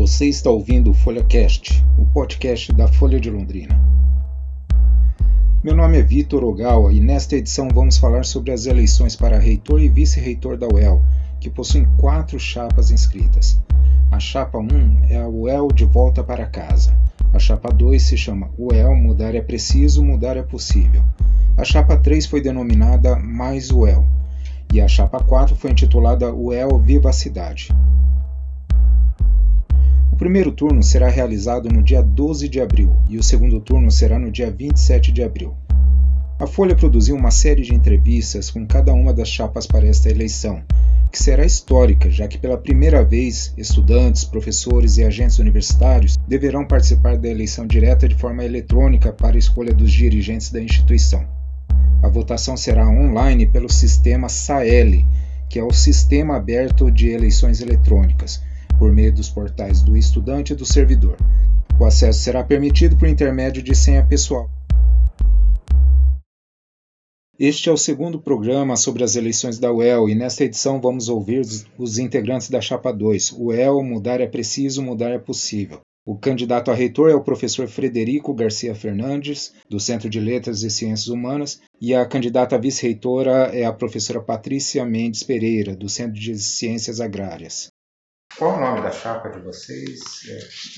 Você está ouvindo o FolhaCast, o podcast da Folha de Londrina. Meu nome é Vitor Ogawa e nesta edição vamos falar sobre as eleições para reitor e vice-reitor da UEL, que possuem quatro chapas inscritas. A chapa 1 é a UEL de volta para casa. A chapa 2 se chama UEL Mudar é Preciso, Mudar é Possível. A chapa 3 foi denominada Mais UEL. E a chapa 4 foi intitulada UEL Viva a Cidade primeiro turno será realizado no dia 12 de abril e o segundo turno será no dia 27 de abril. A Folha produziu uma série de entrevistas com cada uma das chapas para esta eleição, que será histórica, já que pela primeira vez estudantes, professores e agentes universitários deverão participar da eleição direta de forma eletrônica para a escolha dos dirigentes da instituição. A votação será online pelo sistema SAEL, que é o Sistema Aberto de Eleições Eletrônicas, por meio dos portais do estudante e do servidor. O acesso será permitido por intermédio de senha pessoal. Este é o segundo programa sobre as eleições da UEL e nesta edição vamos ouvir os integrantes da Chapa 2. UEL, mudar é preciso, mudar é possível. O candidato a reitor é o professor Frederico Garcia Fernandes, do Centro de Letras e Ciências Humanas, e a candidata a vice-reitora é a professora Patrícia Mendes Pereira, do Centro de Ciências Agrárias. Qual o nome da chapa de vocês?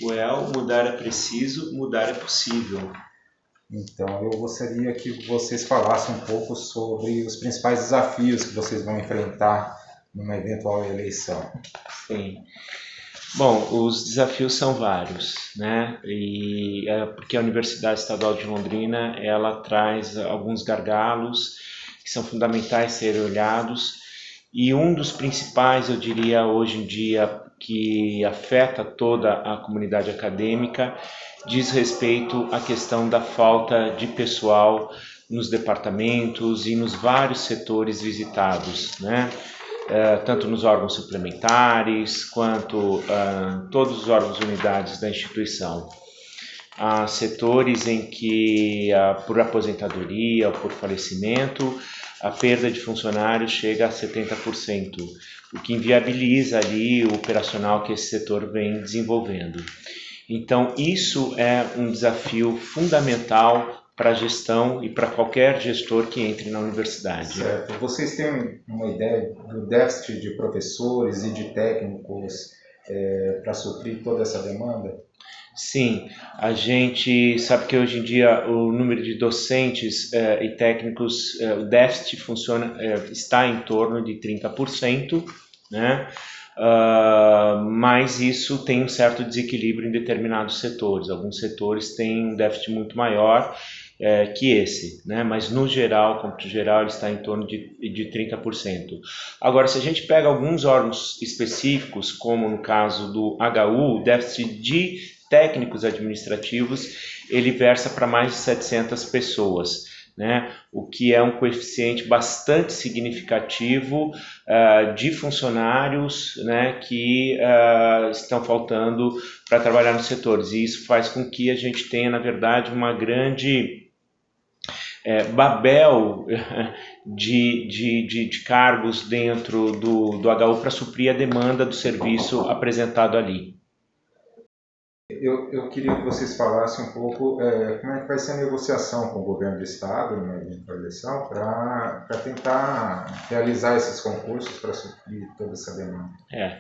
O EL, mudar é preciso, mudar é possível. Então, eu gostaria que vocês falassem um pouco sobre os principais desafios que vocês vão enfrentar numa eventual eleição. Sim. Bom, os desafios são vários, né? E é porque a Universidade Estadual de Londrina ela traz alguns gargalos que são fundamentais serem olhados e um dos principais, eu diria, hoje em dia, que afeta toda a comunidade acadêmica, diz respeito à questão da falta de pessoal nos departamentos e nos vários setores visitados, né? Uh, tanto nos órgãos suplementares quanto uh, todos os órgãos unidades da instituição. Há setores em que, uh, por aposentadoria ou por falecimento, a perda de funcionários chega a 70%, o que inviabiliza ali o operacional que esse setor vem desenvolvendo. Então, isso é um desafio fundamental para a gestão e para qualquer gestor que entre na universidade. Certo. Vocês têm uma ideia do déficit de professores e de técnicos é, para suprir toda essa demanda? Sim, a gente sabe que hoje em dia o número de docentes eh, e técnicos, eh, o déficit funciona, eh, está em torno de 30%, né? Uh, mas isso tem um certo desequilíbrio em determinados setores. Alguns setores têm um déficit muito maior é, que esse, né? mas no geral, cômputo geral, ele está em torno de, de 30%. Agora, se a gente pega alguns órgãos específicos, como no caso do HU, o déficit de técnicos administrativos, ele versa para mais de 700 pessoas. Né, o que é um coeficiente bastante significativo uh, de funcionários né, que uh, estão faltando para trabalhar nos setores. E isso faz com que a gente tenha, na verdade, uma grande é, babel de, de, de, de, cargos dentro do, do HU para suprir a demanda do serviço apresentado ali. Eu, eu queria que vocês falassem um pouco é, como é que vai ser a negociação com o governo do estado numa eleição para tentar realizar esses concursos para suprir toda essa demanda. É.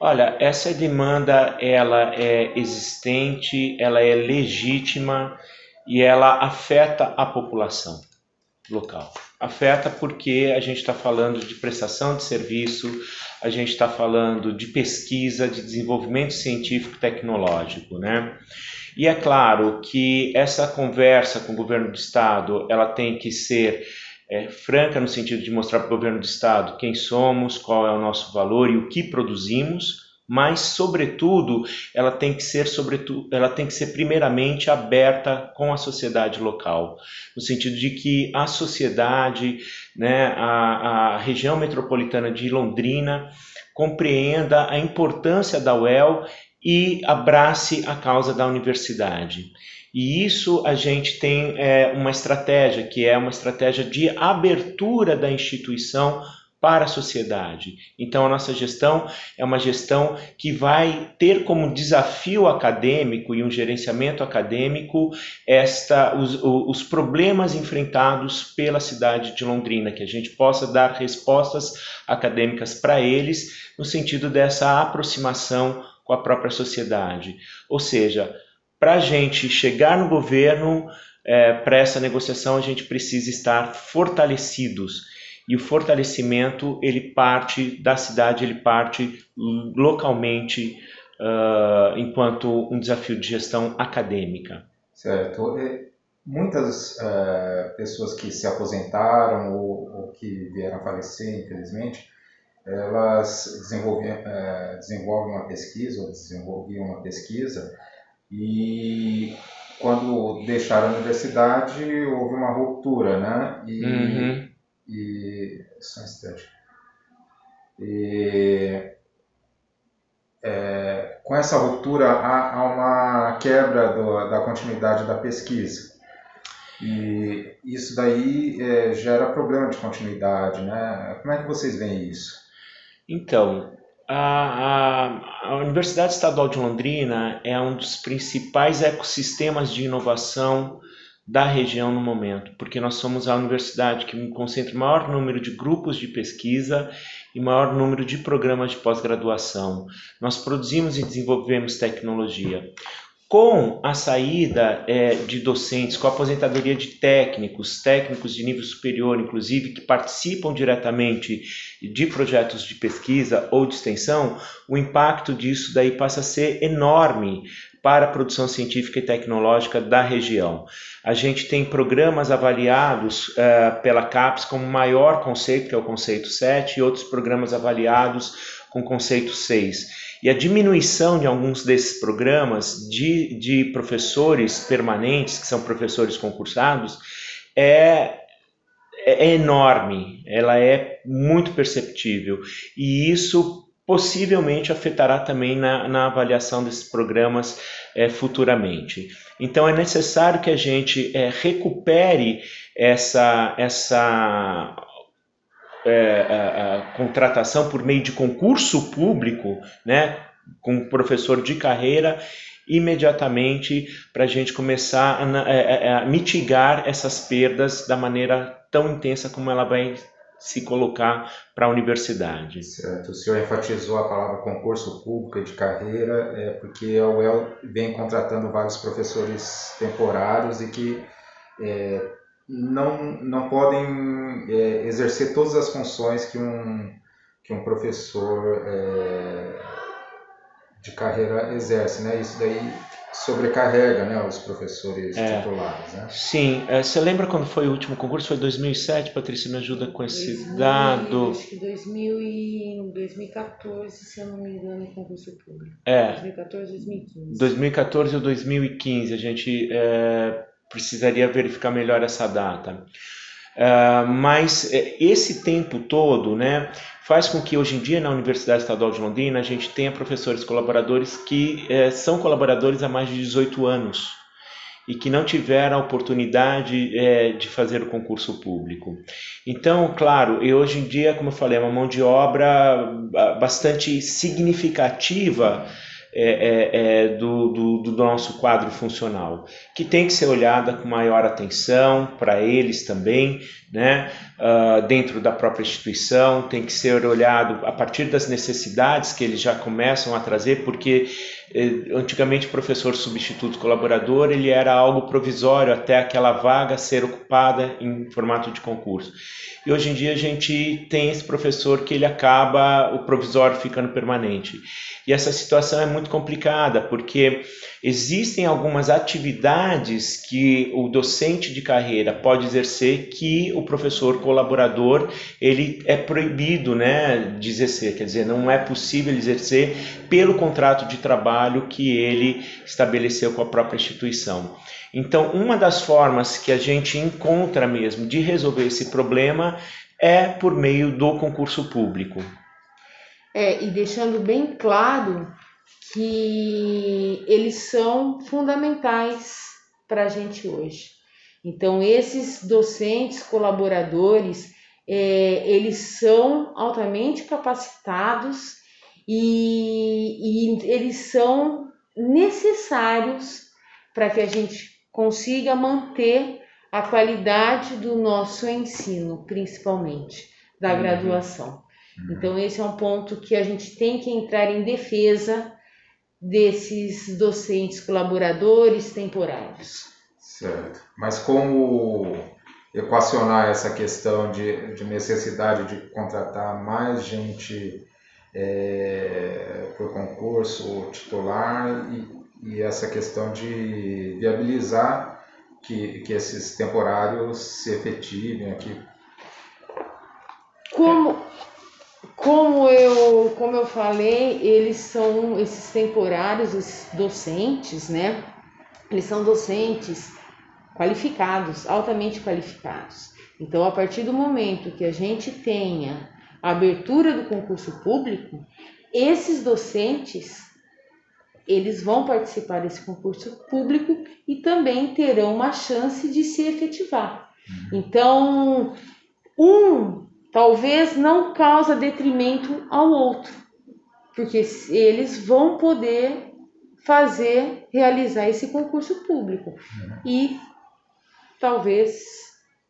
Olha, essa demanda ela é existente, ela é legítima e ela afeta a população local. Afeta porque a gente está falando de prestação de serviço, a gente está falando de pesquisa, de desenvolvimento científico tecnológico, né? E é claro que essa conversa com o governo do estado, ela tem que ser é, franca no sentido de mostrar para o governo do estado quem somos, qual é o nosso valor e o que produzimos, mas sobretudo ela tem que ser sobretudo ela tem que ser primeiramente aberta com a sociedade local. No sentido de que a sociedade né a, a região metropolitana de Londrina compreenda a importância da UEL e abrace a causa da universidade. E isso a gente tem é, uma estratégia que é uma estratégia de abertura da instituição para a sociedade. Então, a nossa gestão é uma gestão que vai ter como desafio acadêmico e um gerenciamento acadêmico esta, os, os problemas enfrentados pela cidade de Londrina, que a gente possa dar respostas acadêmicas para eles, no sentido dessa aproximação com a própria sociedade. Ou seja, para a gente chegar no governo, é, para essa negociação, a gente precisa estar fortalecidos e o fortalecimento ele parte da cidade, ele parte localmente uh, enquanto um desafio de gestão acadêmica. Certo. E muitas uh, pessoas que se aposentaram ou, ou, que vieram a falecer, infelizmente, elas desenvolvem, uh, desenvolvem uma pesquisa ou desenvolviam uma pesquisa e quando deixaram a universidade houve uma ruptura, né? E, uhum e só um instante. E, é, com essa ruptura há, há uma quebra do, da continuidade da pesquisa. E isso daí é, gera problema de continuidade, né? Como é que vocês veem isso? Então, a, a, a, Universidade Estadual de Londrina é um dos principais ecossistemas de inovação da região no momento, porque nós somos a universidade que concentra o maior número de grupos de pesquisa e maior número de programas de pós-graduação. Nós produzimos e desenvolvemos tecnologia. Com a saída é, de docentes, com a aposentadoria de técnicos, técnicos de nível superior, inclusive, que participam diretamente de projetos de pesquisa ou de extensão, o impacto disso daí passa a ser enorme para a produção científica e tecnológica da região. A gente tem programas avaliados uh, pela CAPES como maior conceito, que é o conceito 7, e outros programas avaliados com conceito 6. E a diminuição de alguns desses programas de, de professores permanentes, que são professores concursados, é, é enorme, ela é muito perceptível. E isso possivelmente afetará também na, na avaliação desses programas é, futuramente. Então é necessário que a gente é, recupere essa, essa é, a, a contratação por meio de concurso público, né, com professor de carreira imediatamente para a gente começar a, a, a, mitigar essas perdas da maneira tão intensa como ela vai se colocar para a universidade. Certo. O senhor enfatizou a palavra concurso público de carreira, é porque a UEL vem contratando vários professores temporários e que é, não, não podem é, exercer todas as funções que um, que um professor é, de carreira exerce, né? Isso daí sobrecarrega né, os professores é, titulares. Né? Sim. É, você lembra quando foi o último concurso? Foi 2007? Patrícia, me ajuda com esse 2000, dado. Acho que 2000 e 2014, se eu não me engano, concurso público. É. 2014, 2015. 2014 ou 2015. A gente é, precisaria verificar melhor essa data. Uh, mas é, esse tempo todo né, faz com que hoje em dia na Universidade Estadual de Londrina a gente tenha professores colaboradores que é, são colaboradores há mais de 18 anos e que não tiveram a oportunidade é, de fazer o concurso público. Então, claro, e hoje em dia, como eu falei, é uma mão de obra bastante significativa é, é, é, do, do, do, nosso quadro funcional, que tem que ser olhada com maior atenção para eles também, né? Uh, dentro da própria instituição, tem que ser olhado a partir das necessidades que eles já começam a trazer, porque antigamente o professor substituto colaborador ele era algo provisório até aquela vaga ser ocupada em formato de concurso. E hoje em dia a gente tem esse professor que ele acaba o provisório ficando permanente. E essa situação é muito complicada, porque existem algumas atividades que o docente de carreira pode exercer que o professor colaborador ele é proibido né, de exercer, quer dizer, não é possível exercer pelo contrato de trabalho que ele estabeleceu com a própria instituição. Então, uma das formas que a gente encontra mesmo de resolver esse problema é por meio do concurso público. É, e deixando bem claro que eles são fundamentais para a gente hoje. Então, esses docentes colaboradores, é, eles são altamente capacitados e, e eles são necessários para que a gente consiga manter a qualidade do nosso ensino, principalmente da uhum. graduação. Então, esse é um ponto que a gente tem que entrar em defesa desses docentes colaboradores temporários. Certo. Mas como equacionar essa questão de, de necessidade de contratar mais gente é, por concurso titular e, e, essa questão de viabilizar que, que esses temporários se efetivem aqui? Como, como, eu, como eu falei, eles são esses temporários, esses docentes, né? Eles são docentes qualificados, altamente qualificados. Então, a partir do momento que a gente tenha a abertura do concurso público, esses docentes eles vão participar desse concurso público e também terão uma chance de se efetivar. Uhum. Então, um talvez não causa detrimento ao outro, porque eles vão poder fazer, realizar esse concurso público uhum. e talvez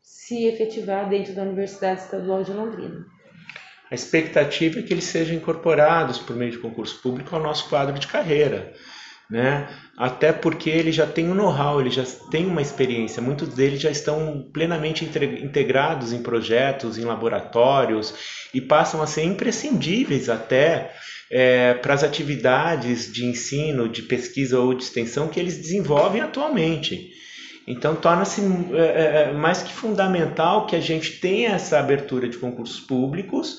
se efetivar dentro da Universidade Estadual de Londrina. A expectativa é que eles sejam incorporados por meio de concurso público ao nosso quadro de carreira. Né? Até porque ele já tem um know-how, ele já tem uma experiência. Muitos deles já estão plenamente integrados em projetos, em laboratórios e passam a ser imprescindíveis até é, para as atividades de ensino, de pesquisa ou de extensão que eles desenvolvem atualmente. Então torna-se é, é, é, mais que fundamental que a gente tenha essa abertura de concursos públicos,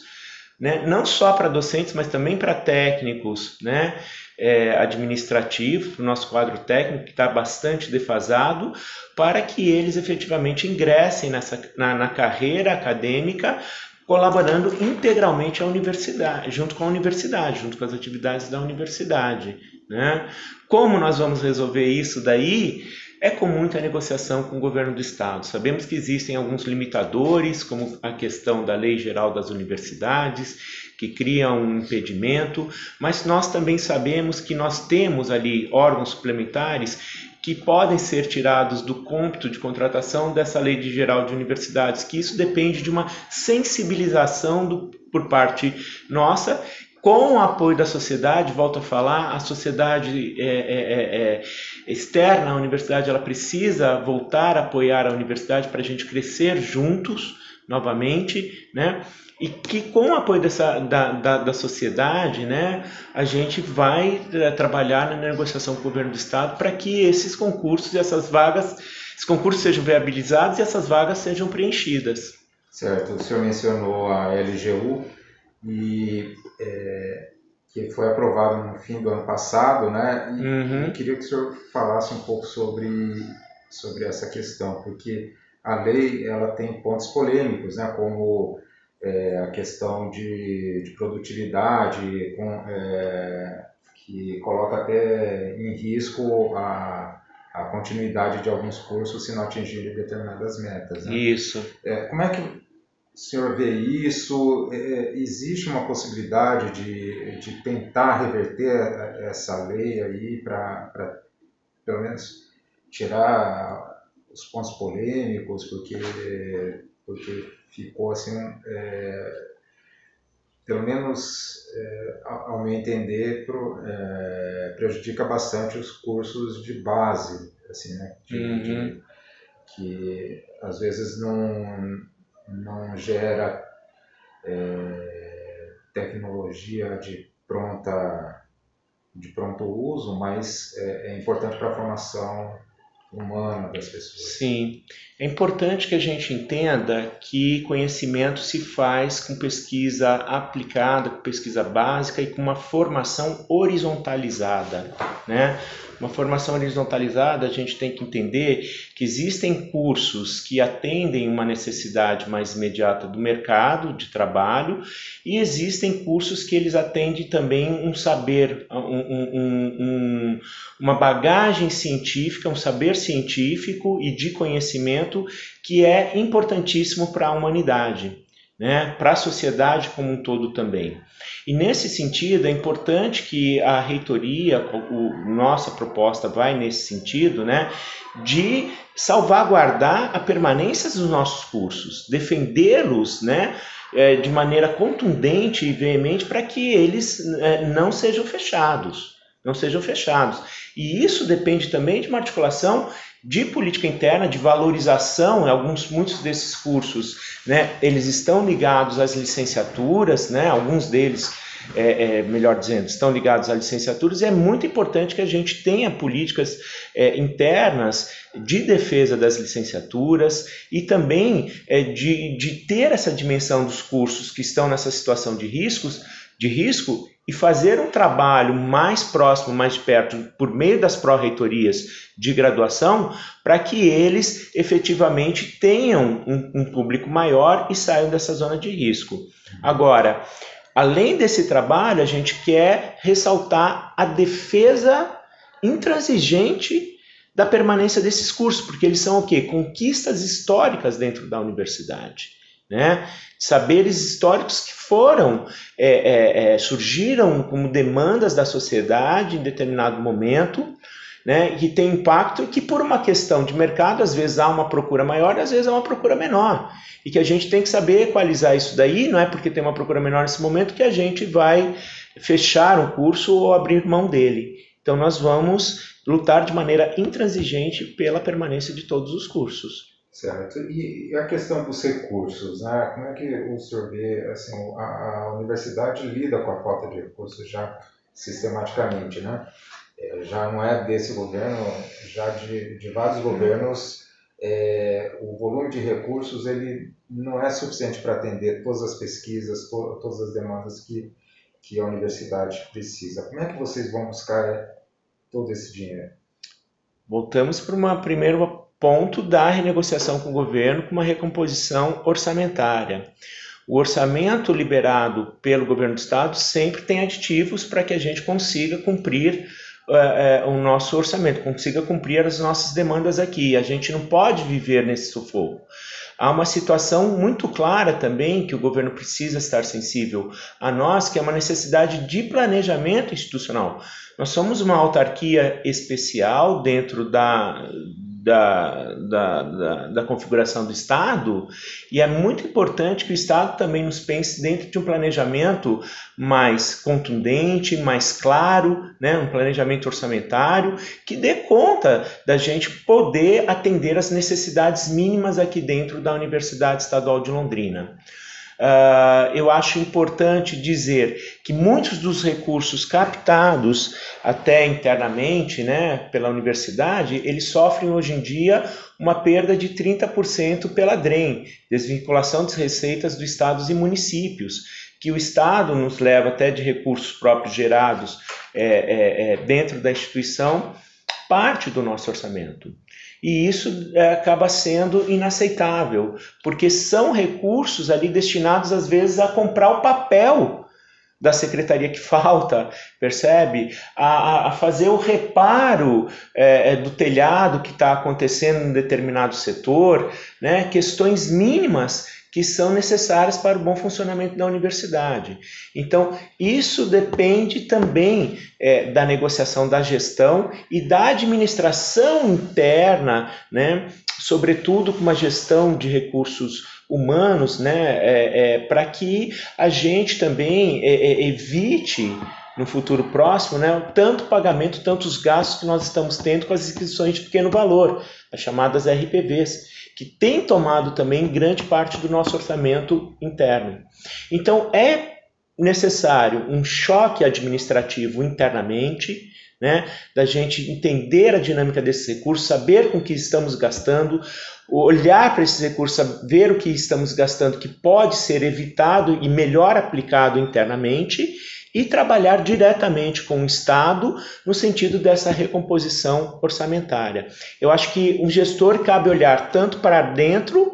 né? não só para docentes, mas também para técnicos né? É, administrativos, para o nosso quadro técnico, que está bastante defasado, para que eles efetivamente ingressem nessa, na, na carreira acadêmica colaborando integralmente à universidade, junto com a universidade, junto com as atividades da universidade. Né? Como nós vamos resolver isso daí? é com muita negociação com o governo do estado. Sabemos que existem alguns limitadores, como a questão da Lei Geral das Universidades, que cria um impedimento, mas nós também sabemos que nós temos ali órgãos suplementares que podem ser tirados do cômputo de contratação dessa Lei de Geral de Universidades, que isso depende de uma sensibilização do, por parte nossa com o apoio da sociedade, volto a falar, a sociedade é, é, é, é externa à universidade, ela precisa voltar a apoiar a universidade para a gente crescer juntos novamente, né? E que com o apoio dessa, da, da, da sociedade, né, a gente vai é, trabalhar na negociação com o governo do estado para que esses concursos e essas vagas, esses concursos sejam viabilizados e essas vagas sejam preenchidas. Certo, o senhor mencionou a LGU, e é, que foi aprovado no fim do ano passado, né? E uhum. eu queria que o senhor falasse um pouco sobre, sobre essa questão, porque a lei ela tem pontos polêmicos, né? Como é, a questão de, de produtividade, com, é, que coloca até em risco a, a continuidade de alguns cursos se não atingirem determinadas metas. Né? Isso. É, como é que o senhor vê isso? É, é, existe uma possibilidade de, de tentar reverter essa lei aí para, pelo menos, tirar os pontos polêmicos, porque, porque ficou assim, é, pelo menos é, ao meu entender, pro, é, prejudica bastante os cursos de base, assim, né? De, uhum. de, que às vezes não não gera é, tecnologia de pronta de pronto uso, mas é, é importante para a formação humana das pessoas. Sim, é importante que a gente entenda que conhecimento se faz com pesquisa aplicada, com pesquisa básica e com uma formação horizontalizada, né? Uma formação horizontalizada, a gente tem que entender que existem cursos que atendem uma necessidade mais imediata do mercado de trabalho e existem cursos que eles atendem também um saber, um, um, um, uma bagagem científica, um saber científico e de conhecimento que é importantíssimo para a humanidade. Né, para a sociedade como um todo também. E nesse sentido, é importante que a reitoria, o, nossa proposta vai nesse sentido, né, de salvaguardar a permanência dos nossos cursos, defendê-los né, é, de maneira contundente e veemente para que eles é, não sejam fechados. Não sejam fechados. E isso depende também de uma articulação de política interna, de valorização, alguns, muitos desses cursos, né, eles estão ligados às licenciaturas, né, alguns deles, é, é, melhor dizendo, estão ligados às licenciaturas, e é muito importante que a gente tenha políticas é, internas de defesa das licenciaturas e também é, de, de ter essa dimensão dos cursos que estão nessa situação de riscos, de risco e fazer um trabalho mais próximo, mais perto, por meio das pró-reitorias de graduação, para que eles efetivamente tenham um, um, público maior e saiam dessa zona de risco. Agora, além desse trabalho, a gente quer ressaltar a defesa intransigente da permanência desses cursos, porque eles são o quê? Conquistas históricas dentro da universidade né? Saberes históricos que foram, é, é, é, surgiram como demandas da sociedade em determinado momento, né? Que tem impacto e que por uma questão de mercado, às vezes há uma procura maior, às vezes há uma procura menor. E que a gente tem que saber equalizar isso daí, não é porque tem uma procura menor nesse momento que a gente vai fechar um curso ou abrir mão dele. Então nós vamos lutar de maneira intransigente pela permanência de todos os cursos. Certo. E a questão dos recursos, né? Como é que o senhor vê, assim, a, a universidade lida com a falta de recursos já sistematicamente, né? É, já não é desse governo, já de, de vários governos, é, o volume de recursos ele não é suficiente para atender todas as pesquisas, to, todas as demandas que, que a universidade precisa. Como é que vocês vão buscar todo esse dinheiro? Voltamos para uma primeira ponto da renegociação com o governo com uma recomposição orçamentária. O orçamento liberado pelo governo do estado sempre tem aditivos para que a gente consiga cumprir uh, uh, o nosso orçamento, consiga cumprir as nossas demandas aqui. A gente não pode viver nesse sufoco. Há uma situação muito clara também que o governo precisa estar sensível a nós, que é uma necessidade de planejamento institucional. Nós somos uma autarquia especial dentro da, da, da, da, da, configuração do Estado, e é muito importante que o Estado também nos pense dentro de um planejamento mais contundente, mais claro, né, um planejamento orçamentário, que dê conta da gente poder atender as necessidades mínimas aqui dentro da Universidade Estadual de Londrina. Uh, eu acho importante dizer que muitos dos recursos captados até internamente né, pela universidade, eles sofrem hoje em dia uma perda de 30% pela DREM, desvinculação das receitas dos estados e municípios, que o Estado nos leva até de recursos próprios gerados é, é, é, dentro da instituição, parte do nosso orçamento. E isso é, acaba sendo inaceitável, porque são recursos ali destinados às vezes a comprar o papel da secretaria que falta, percebe? A, a fazer o reparo é, é do telhado que está acontecendo em determinado setor, né? questões mínimas que são necessárias para o bom funcionamento da universidade. Então, isso depende também é, da negociação da gestão e da administração interna, né? sobretudo com uma gestão de recursos humanos, né? É, é, para que a gente também é, é, evite no futuro próximo, né, tanto pagamento, tantos gastos que nós estamos tendo com as inscrições de pequeno valor, as chamadas RPVs que tem tomado também grande parte do nosso orçamento interno. Então é necessário um choque administrativo internamente, né, da gente entender a dinâmica desses recursos, saber com que estamos gastando, olhar para esses recursos, ver o que estamos gastando que pode ser evitado e melhor aplicado internamente e trabalhar diretamente com o Estado no sentido dessa recomposição orçamentária. Eu acho que um gestor cabe olhar tanto para dentro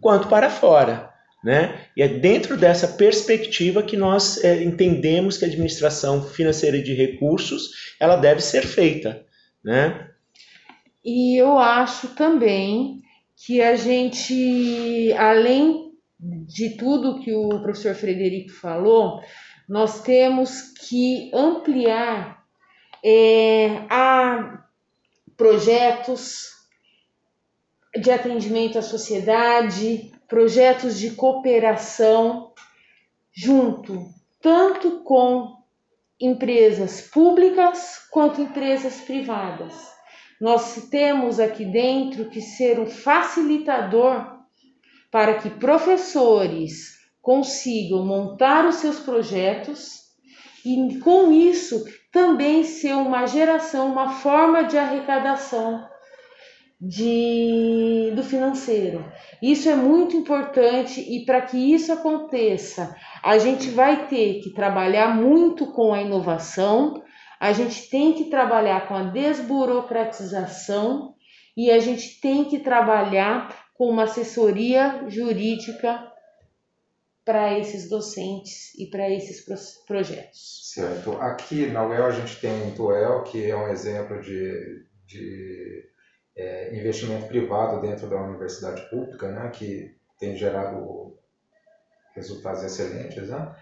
quanto para fora. Né? E é dentro dessa perspectiva que nós é, entendemos que a administração financeira de recursos ela deve ser feita. Né? E eu acho também que a gente, além de tudo que o professor Frederico falou, nós temos que ampliar é, a projetos de atendimento à sociedade, projetos de cooperação, junto tanto com empresas públicas quanto empresas privadas. Nós temos aqui dentro que ser um facilitador para que professores consigam montar os seus projetos e com isso também ser uma geração, uma forma de arrecadação de, do financeiro. Isso é muito importante e para que isso aconteça, a gente vai ter que trabalhar muito com a inovação, a gente tem que trabalhar com a desburocratização e a gente tem que trabalhar com uma assessoria jurídica para esses docentes e para esses projetos. Certo. Aqui na UEL a gente tem o Intuel, que é um exemplo de, de é, investimento privado dentro da universidade pública, né, que tem gerado resultados excelentes. Né?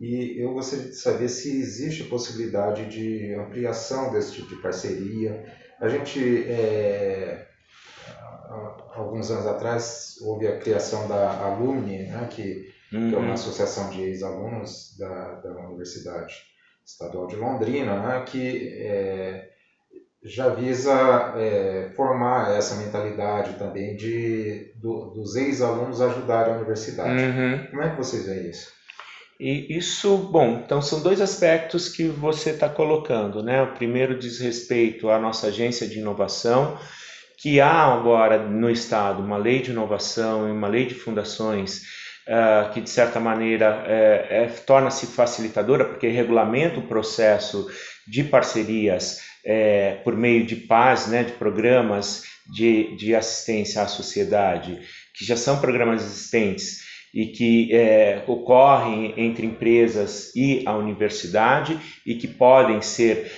E eu gostaria de saber se existe possibilidade de ampliação desse tipo de parceria. A gente, é, alguns anos atrás, houve a criação da Alumni, né, que, uhum. que é uma uhum. associação de ex-alunos da, da Universidade Estadual de Londrina, né, que é, já visa é, formar essa mentalidade também de do, dos ex-alunos ajudarem a universidade. Uhum. Como é que vocês veem isso? E isso, bom, então são dois aspectos que você está colocando, né? O primeiro diz respeito à nossa agência de inovação, que há agora no Estado uma lei de inovação e uma lei de fundações uh, que, de certa maneira, é, é, torna-se facilitadora, porque regulamenta o processo de parcerias é, por meio de paz, né, de programas de, de assistência à sociedade, que já são programas existentes e que ocorrem entre empresas e a universidade e que podem ser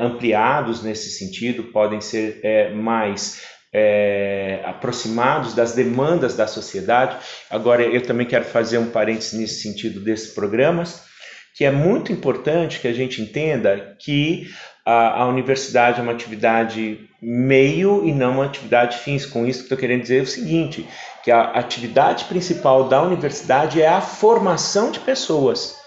ampliados nesse sentido, podem ser mais é, aproximados das demandas da sociedade. Agora, eu também quero fazer um parênteses nesse sentido desses programas, que é muito importante que a gente entenda que a, a universidade é uma atividade meio e não uma atividade fins. Com isso, estou querendo dizer é o seguinte: que a atividade principal da universidade é a formação de pessoas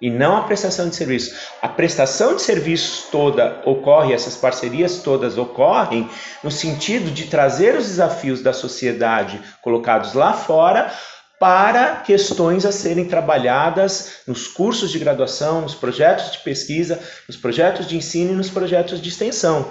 e não a prestação de serviços. A prestação de serviços toda ocorre, essas parcerias todas ocorrem no sentido de trazer os desafios da sociedade colocados lá fora para questões a serem trabalhadas nos cursos de graduação, nos projetos de pesquisa, nos projetos de ensino e nos projetos de extensão.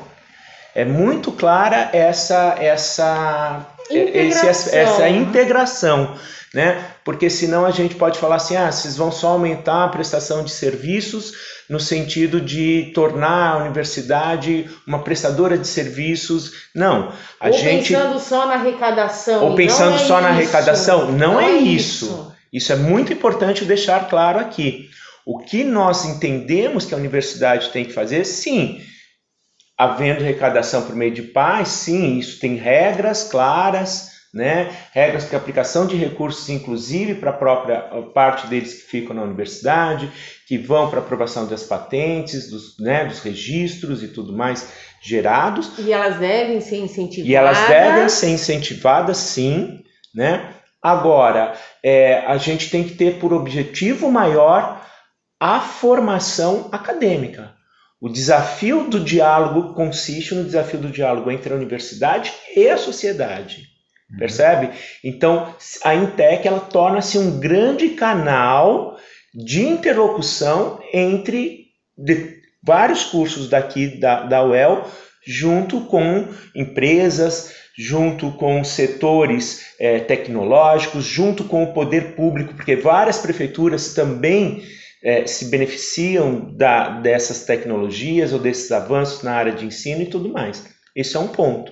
É muito clara essa essa integração, esse, essa integração, né? Porque senão a gente pode falar assim, ah, vocês vão só aumentar a prestação de serviços no sentido de tornar a universidade uma prestadora de serviços. Não, a ou gente pensando só na arrecadação. Ou pensando é só isso. na arrecadação, não, não é, é isso. isso. Isso é muito importante deixar claro aqui. O que nós entendemos que a universidade tem que fazer, sim, havendo arrecadação por meio de paz, sim, isso tem regras claras, né? regras de aplicação de recursos, inclusive para a própria parte deles que ficam na universidade, que vão para aprovação das patentes, dos, né, dos registros e tudo mais gerados. E elas devem ser incentivadas. E elas devem ser incentivadas, sim. Né? Agora, é, a gente tem que ter por objetivo maior a formação acadêmica. O desafio do diálogo consiste no desafio do diálogo entre a universidade e a sociedade. Uhum. Percebe? Então, a Intec ela torna-se um grande canal de interlocução entre vários cursos daqui da, da UEL, junto com empresas, junto com setores é, tecnológicos, junto com o poder público, porque várias prefeituras também é, se beneficiam da, dessas tecnologias ou desses avanços na área de ensino e tudo mais. Esse é um ponto.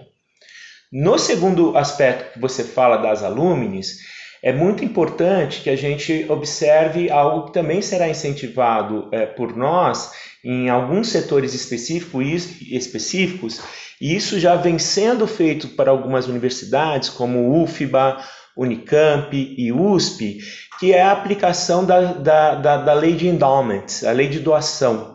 No segundo aspecto que você fala das alumnes, é muito importante que a gente observe algo que também será incentivado é, por nós em alguns setores específicos, e isso já vem sendo feito para algumas universidades, como UFBA, Unicamp e USP, que é a aplicação da, da, da, da lei de endowment, a lei de doação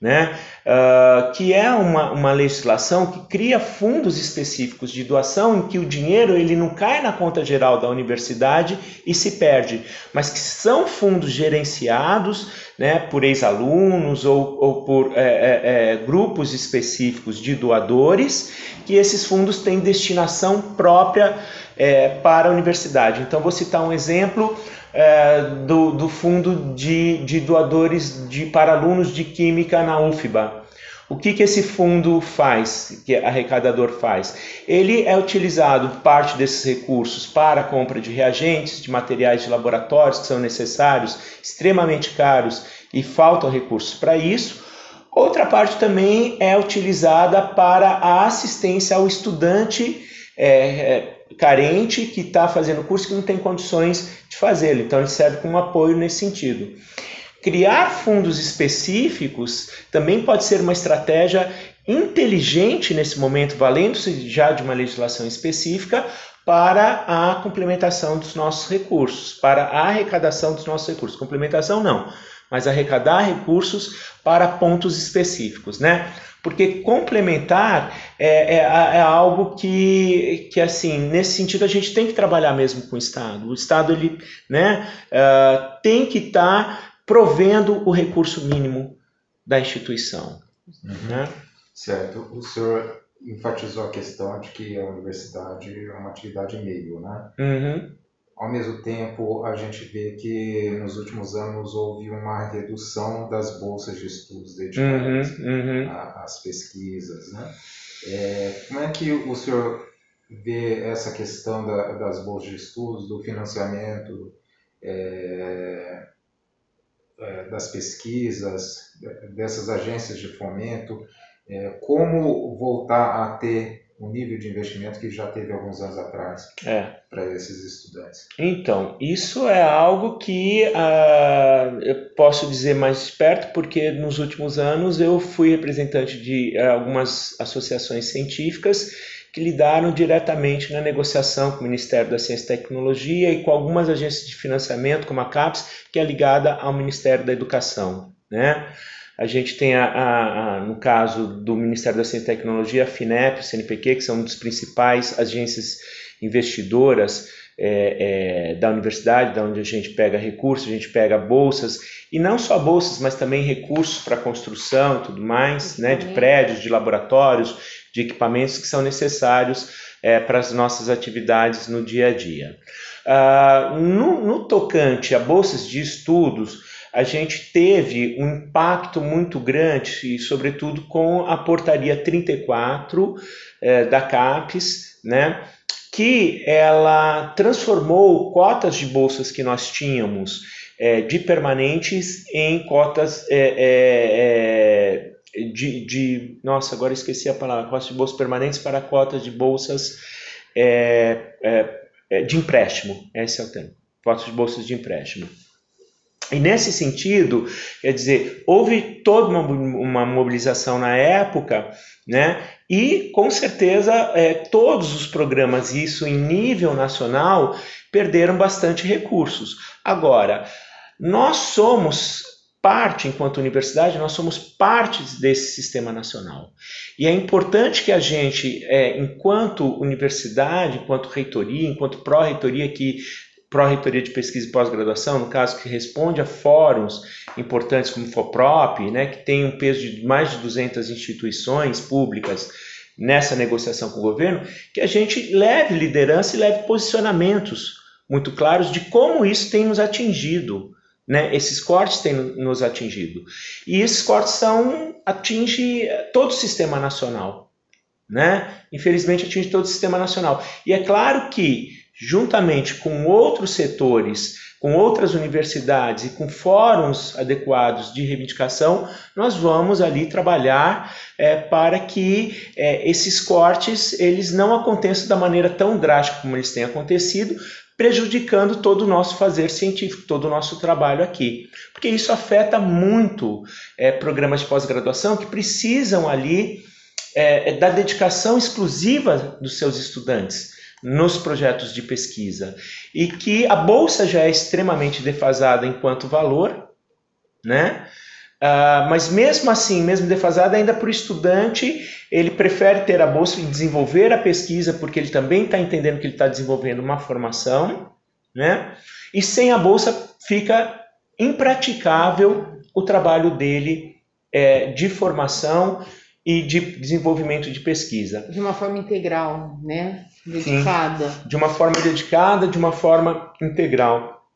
né? Uh, que é uma, uma legislação que cria fundos específicos de doação em que o dinheiro ele não cai na conta geral da universidade e se perde, mas que são fundos gerenciados né, por ex-alunos ou, ou por é, é, é, grupos específicos de doadores, que esses fundos têm destinação própria é, para a universidade. Então, vou citar um exemplo é, do, do fundo de, de doadores de, para alunos de Química na UFBA. O que, que esse fundo faz, que arrecadador faz? Ele é utilizado, parte desses recursos, para a compra de reagentes, de materiais de laboratórios que são necessários, extremamente caros e faltam recursos para isso. Outra parte também é utilizada para a assistência ao estudante é, é, carente que está fazendo curso que não tem condições de fazê-lo. Então, ele serve como apoio nesse sentido. Criar fundos específicos também pode ser uma estratégia inteligente nesse momento, valendo-se já de uma legislação específica, para a complementação dos nossos recursos, para a arrecadação dos nossos recursos. Complementação não, mas arrecadar recursos para pontos específicos, né? Porque complementar é, é, é, algo que, que, assim, nesse sentido a gente tem que trabalhar mesmo com o Estado. O Estado, ele né, uh, tem que estar tá provendo o recurso mínimo da instituição. Uhum. Né? Certo. O senhor enfatizou a questão de que a universidade é uma atividade meio, né? Uhum. Ao mesmo tempo, a gente vê que nos últimos anos houve uma redução das bolsas de estudos dedicadas uhum, uhum. às pesquisas. Né? É, como é que o senhor vê essa questão da, das bolsas de estudos, do financiamento é, é, das pesquisas, dessas agências de fomento? É, como voltar a ter o nível de investimento que já teve alguns anos atrás é. para esses estudantes. Então, isso é algo que uh, eu posso dizer mais perto, porque nos últimos anos eu fui representante de uh, algumas associações científicas que lidaram diretamente na negociação com o Ministério da Ciência e Tecnologia e com algumas agências de financiamento, como a CAPES, que é ligada ao Ministério da Educação. Né? A gente tem, a, a, a, no caso do Ministério da Ciência e Tecnologia, a FINEP, o CNPq, que são um dos principais agências investidoras é, é, da universidade, da onde a gente pega recursos, a gente pega bolsas, e não só bolsas, mas também recursos para construção e tudo mais, né, de prédios, de laboratórios, de equipamentos que são necessários é, para as nossas atividades no dia a dia. Uh, no, no tocante a bolsas de estudos, a gente teve um impacto muito grande, e sobretudo com a portaria 34 eh, da CAPES, né, que ela transformou cotas de bolsas que nós tínhamos eh, de permanentes em cotas eh, de, de, Nossa, agora esqueci a palavra, cotas de bolsas permanentes para cotas de bolsas de empréstimo, esse é o termo, cotas de bolsas de empréstimo. E nesse sentido, quer dizer, houve toda uma, uma mobilização na época, né? E com certeza é, todos os programas, isso em nível nacional, perderam bastante recursos. Agora, nós somos parte, enquanto universidade, nós somos parte desse sistema nacional. E é importante que a gente, é, enquanto universidade, enquanto reitoria, enquanto pró-reitoria que Pró-Reitoria de Pesquisa e Pós-Graduação, no caso que responde a fóruns importantes como o FOPROP, né, que tem um peso de mais de 200 instituições públicas nessa negociação com o governo, que a gente leve liderança e leve posicionamentos muito claros de como isso tem nos atingido. Né? Esses cortes têm nos atingido. E esses cortes são atinge todo o sistema nacional. Né? Infelizmente atinge todo o sistema nacional. E é claro que juntamente com outros setores, com outras universidades e com fóruns adequados de reivindicação, nós vamos ali trabalhar é, para que é, esses cortes eles não aconteçam da maneira tão drástica como eles têm acontecido, prejudicando todo o nosso fazer científico, todo o nosso trabalho aqui. Porque isso afeta muito é, programas de pós-graduação que precisam ali da dedicação exclusiva dos seus estudantes nos projetos de pesquisa e que a bolsa já é extremamente defasada enquanto valor, né? Uh, mas mesmo assim, mesmo defasada, ainda para o estudante, ele prefere ter a bolsa e desenvolver a pesquisa, porque ele também está entendendo que ele está desenvolvendo uma formação, né? E sem a bolsa fica impraticável o trabalho dele é, de formação e de desenvolvimento de pesquisa. De uma forma integral, né? Dedicada. Sim, de uma forma dedicada, de uma forma integral.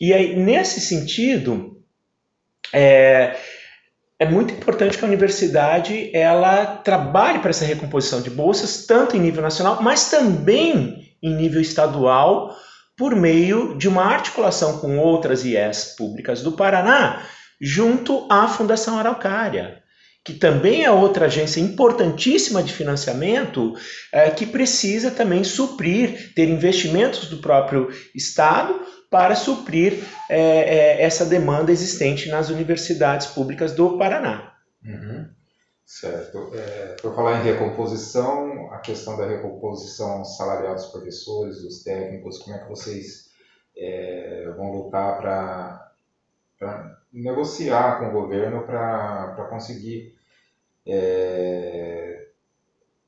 E aí, nesse sentido, é, é muito importante que a universidade ela trabalhe para essa recomposição de bolsas, tanto em nível nacional, mas também em nível estadual, por meio de uma articulação com outras IES públicas do Paraná, junto à Fundação Araucária, que também é outra agência importantíssima de financiamento, é, que precisa também suprir, ter investimentos do próprio Estado para suprir é, é, essa demanda existente nas universidades públicas do Paraná. Uhum. Certo. É, por falar em recomposição, a questão da recomposição salarial dos professores, dos técnicos, como é que vocês é, vão lutar para negociar com o governo para conseguir é,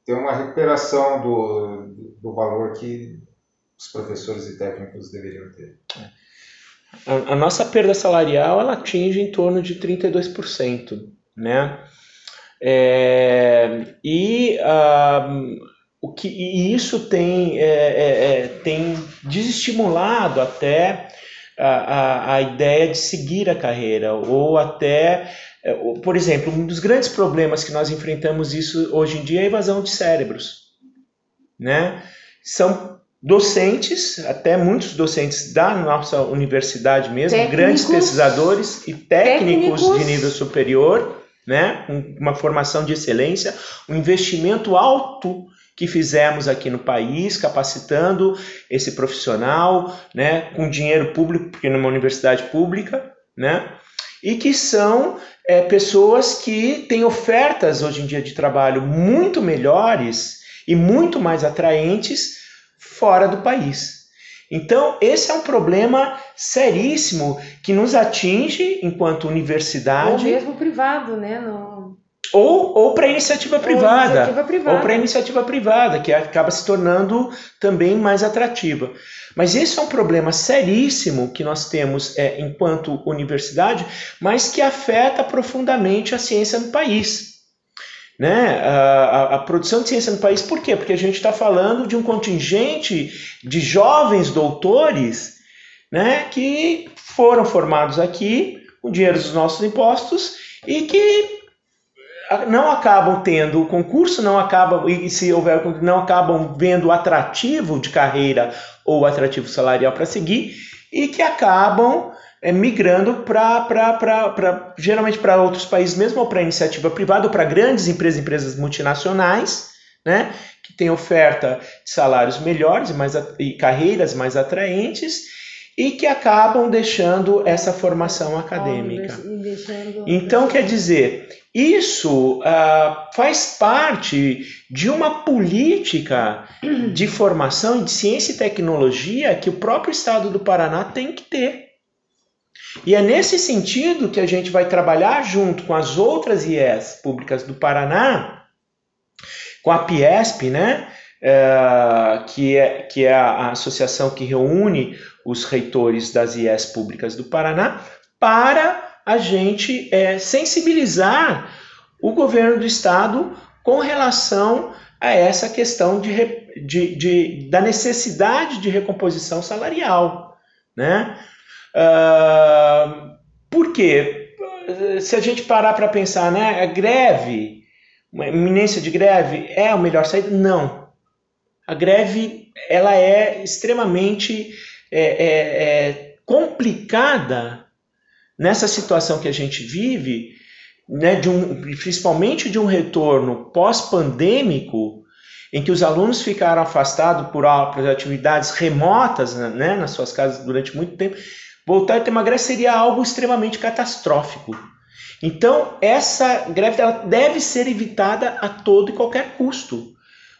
ter uma recuperação do, do valor que os professores e técnicos deveriam ter? A, a nossa perda salarial ela atinge em torno de 32%, né? É, e, o que, e isso tem, é, é, é, tem desestimulado até a, a, a, ideia de seguir a carreira, ou até, por exemplo, um dos grandes problemas que nós enfrentamos isso hoje em dia é a evasão de cérebros. Né? São docentes, até muitos docentes da nossa universidade mesmo, técnicos, grandes pesquisadores e técnicos, técnicos de nível superior, né? uma formação de excelência, um investimento alto que fizemos aqui no país, capacitando esse profissional, né, com dinheiro público, porque numa universidade pública, né, e que são é, pessoas que têm ofertas hoje em dia de trabalho muito melhores e muito mais atraentes fora do país. Então, esse é um problema seríssimo que nos atinge enquanto universidade. Ou mesmo privado, né? No... Ou, ou para iniciativa privada. Iniciativa privada. Ou para iniciativa privada, que acaba se tornando também mais atrativa. Mas esse é um problema seríssimo que nós temos é, enquanto universidade, mas que afeta profundamente a ciência no país né, a, a, produção de ciência no país. Por quê? Porque a gente está falando de um contingente de jovens doutores né, que foram formados aqui com dinheiro dos nossos impostos e que não acabam tendo o concurso, não acabam, e se houver não acabam vendo atrativo de carreira ou atrativo salarial para seguir, e que acabam é, migrando para geralmente para outros países mesmo, ou para iniciativa privada, ou para grandes empresas, empresas multinacionais, né, que têm oferta de salários melhores e, mais, e carreiras mais atraentes e que acabam deixando essa formação acadêmica. Então, quer dizer, isso uh, faz parte de uma política de formação de ciência e tecnologia que o próprio Estado do Paraná tem que ter. E é nesse sentido que a gente vai trabalhar junto com as outras IES públicas do Paraná, com a Piesp, né? É, que, é, que é a associação que reúne os reitores das IES públicas do Paraná, para a gente é, sensibilizar o governo do estado com relação a essa questão de, de, de da necessidade de recomposição salarial. Né? Uh, por quê? Se a gente parar para pensar, né, a greve, uma iminência de greve é o melhor saída? Não. A greve ela é extremamente é, é, é complicada nessa situação que a gente vive, né, de um, principalmente de um retorno pós-pandêmico, em que os alunos ficaram afastados por, por atividades remotas né, nas suas casas durante muito tempo, Voltar a ter uma greve seria algo extremamente catastrófico. Então, essa greve ela deve ser evitada a todo e qualquer custo.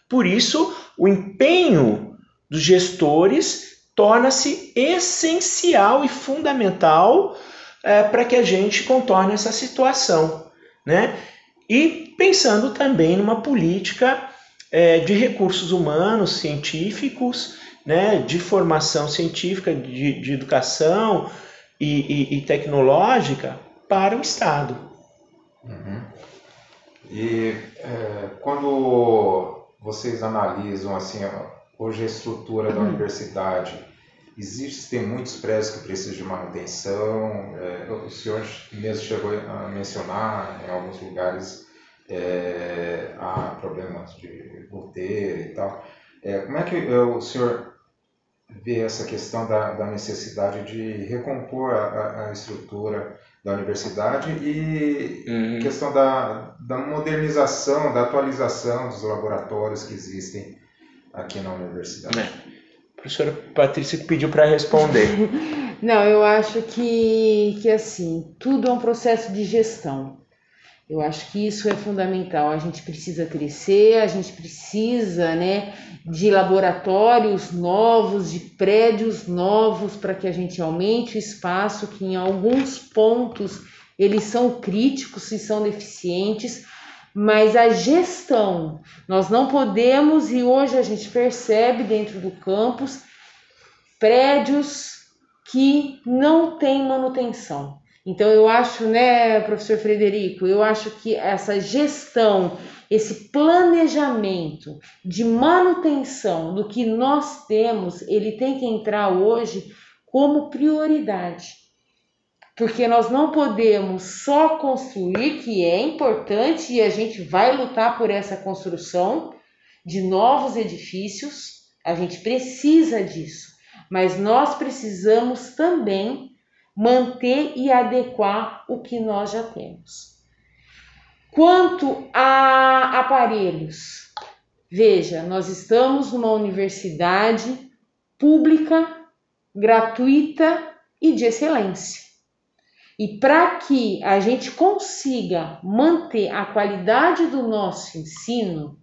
Por isso, o empenho dos gestores torna-se essencial e fundamental é, para que a gente contorne essa situação. Né? E pensando também numa política é, de recursos humanos, científicos, né, de formação científica, de, de educação e, e, e, tecnológica para o Estado. Uhum. E é, quando vocês analisam assim hoje a estrutura da uhum. universidade, existem muitos prédios que precisam de manutenção. É, o senhor mesmo chegou a mencionar em alguns lugares é, há problemas de goteira e tal. É, como é que o senhor vê essa questão da, da necessidade de recompor a, a, estrutura da universidade e uhum. questão da, da modernização, da atualização dos laboratórios que existem aqui na universidade? É. Professora Patrícia pediu para responder. Não, eu acho que, que assim, tudo é um processo de gestão. Eu acho que isso é fundamental. A gente precisa crescer, a gente precisa né, de laboratórios novos, de prédios novos, para que a gente aumente o espaço, que em alguns pontos eles são críticos e são deficientes, mas a gestão, nós não podemos, e hoje a gente percebe dentro do campus, prédios que não têm manutenção. Então eu acho, né, professor Frederico, eu acho que essa gestão, esse planejamento de manutenção do que nós temos, ele tem que entrar hoje como prioridade. Porque nós não podemos só construir, que é importante e a gente vai lutar por essa construção de novos edifícios, a gente precisa disso, mas nós precisamos também manter e adequar o que nós já temos. Quanto a aparelhos, veja, nós estamos numa universidade pública, gratuita e de excelência. E para que a gente consiga manter a qualidade do nosso ensino,